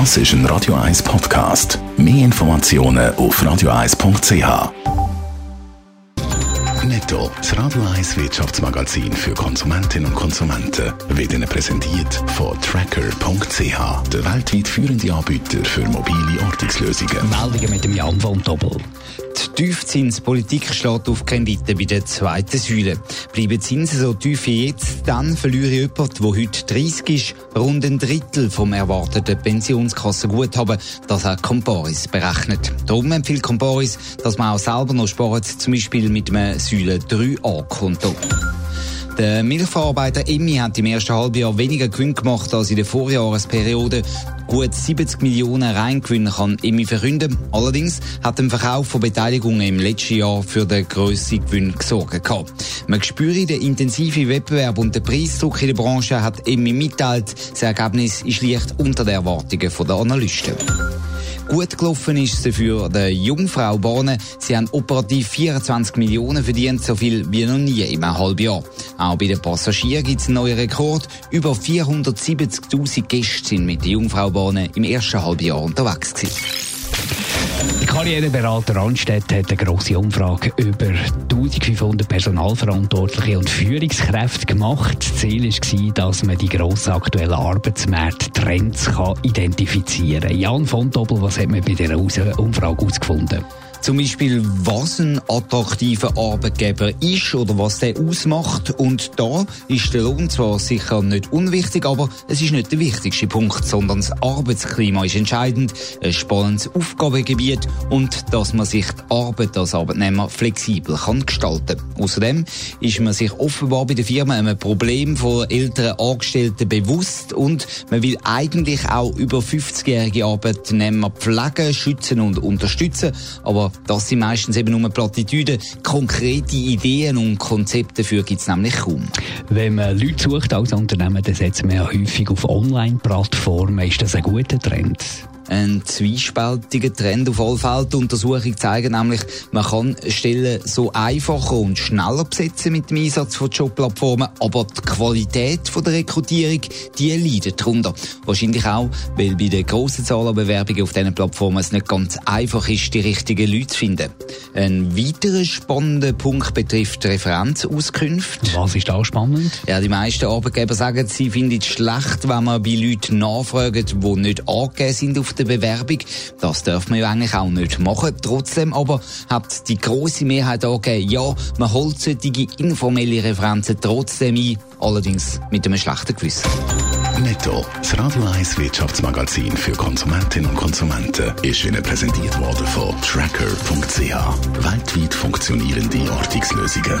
Das ist ein Radio 1 Podcast. Mehr Informationen auf radio1.ch. Netto, das Radio 1 Wirtschaftsmagazin für Konsumentinnen und Konsumenten, wird Ihnen präsentiert von Tracker.ch, der weltweit führende Anbieter für mobile Ortungslösungen. Meldungen mit dem Jan von Doppel. Die Tiefzinspolitik steht auf Kredite bei der zweiten Säule. Bleiben Zinsen so tief wie jetzt, dann verliere jemand, der heute 30 ist, rund ein Drittel vom erwarteten Pensionskassenguthaben. Das hat Comparis berechnet. Darum empfiehlt Comparis, dass man auch selber noch spart, zum Beispiel mit einem Säule 3a-Konto. Der Milchverarbeiter Emmi hat im ersten Halbjahr weniger Gewinn gemacht als in der Vorjahresperiode. Gut 70 Millionen Reingewinn kann Emmi verkünden. Allerdings hat der Verkauf von Beteiligungen im letzten Jahr für den grössten Gewinn gesorgt. Man spüre den intensiven Wettbewerb und den Preisdruck in der Branche, hat Emmi mitteilt. Das Ergebnis ist leicht unter den Erwartungen der Analysten. Gut gelaufen ist es für die Jungfrau Bahnen. Sie haben operativ 24 Millionen verdient, so viel wie noch nie im Halbjahr. Auch bei den Passagieren gibt es einen neuen Rekord. Über 470.000 Gäste sind mit den Jungfrau Bahnen im ersten Halbjahr unterwegs gewesen. Der Karriereberater Randstedt hat eine grosse Umfrage über 1500 Personalverantwortliche und Führungskräfte gemacht. Das Ziel war, dass man die grossen aktuellen Arbeitsmarkttrends identifizieren kann. Jan von Doppel, was hat man bei dieser Umfrage herausgefunden? Zum Beispiel, was ein attraktiver Arbeitgeber ist oder was der ausmacht. Und da ist der Lohn zwar sicher nicht unwichtig, aber es ist nicht der wichtigste Punkt, sondern das Arbeitsklima ist entscheidend, ein spannendes Aufgabengebiet und dass man sich die Arbeit als Arbeitnehmer flexibel kann gestalten. Außerdem ist man sich offenbar bei der Firma einem Problem von älteren Angestellten bewusst und man will eigentlich auch über 50-jährige Arbeitnehmer pflegen, schützen und unterstützen, aber das sind meistens eben nur Plattitüden. Konkrete Ideen und Konzepte dafür gibt es nämlich kaum. Wenn man Leute sucht als Unternehmen, dann setzt man ja häufig auf Online-Plattformen. Ist das ein guter Trend? Ein zwiespältiger Trend auf alle Fälle. Die Untersuchungen zeigen nämlich, man kann Stellen so einfacher und schneller besetzen mit dem Einsatz von Jobplattformen, aber die Qualität von der Rekrutierung, die leidet darunter. Wahrscheinlich auch, weil bei der grossen Zahl an Bewerbungen auf diesen Plattformen es nicht ganz einfach ist, die richtigen Leute zu finden. Ein weiterer spannender Punkt betrifft Referenzauskünfte. Was ist da spannend? Ja, die meisten Arbeitgeber sagen, sie finden es schlecht, wenn man bei Leuten nachfragt, die nicht angegeben sind auf der Bewerbung. Das darf man ja eigentlich auch nicht machen. Trotzdem aber hat die große Mehrheit angegeben, ja, man holt solche informelle Referenzen trotzdem ein, allerdings mit einem schlechten Gewissen. Netto, das Radio 1 Wirtschaftsmagazin für Konsumentinnen und Konsumenten, ist Ihnen präsentiert worden von Tracker.ch. Weltweit funktionierende Ortungslösungen.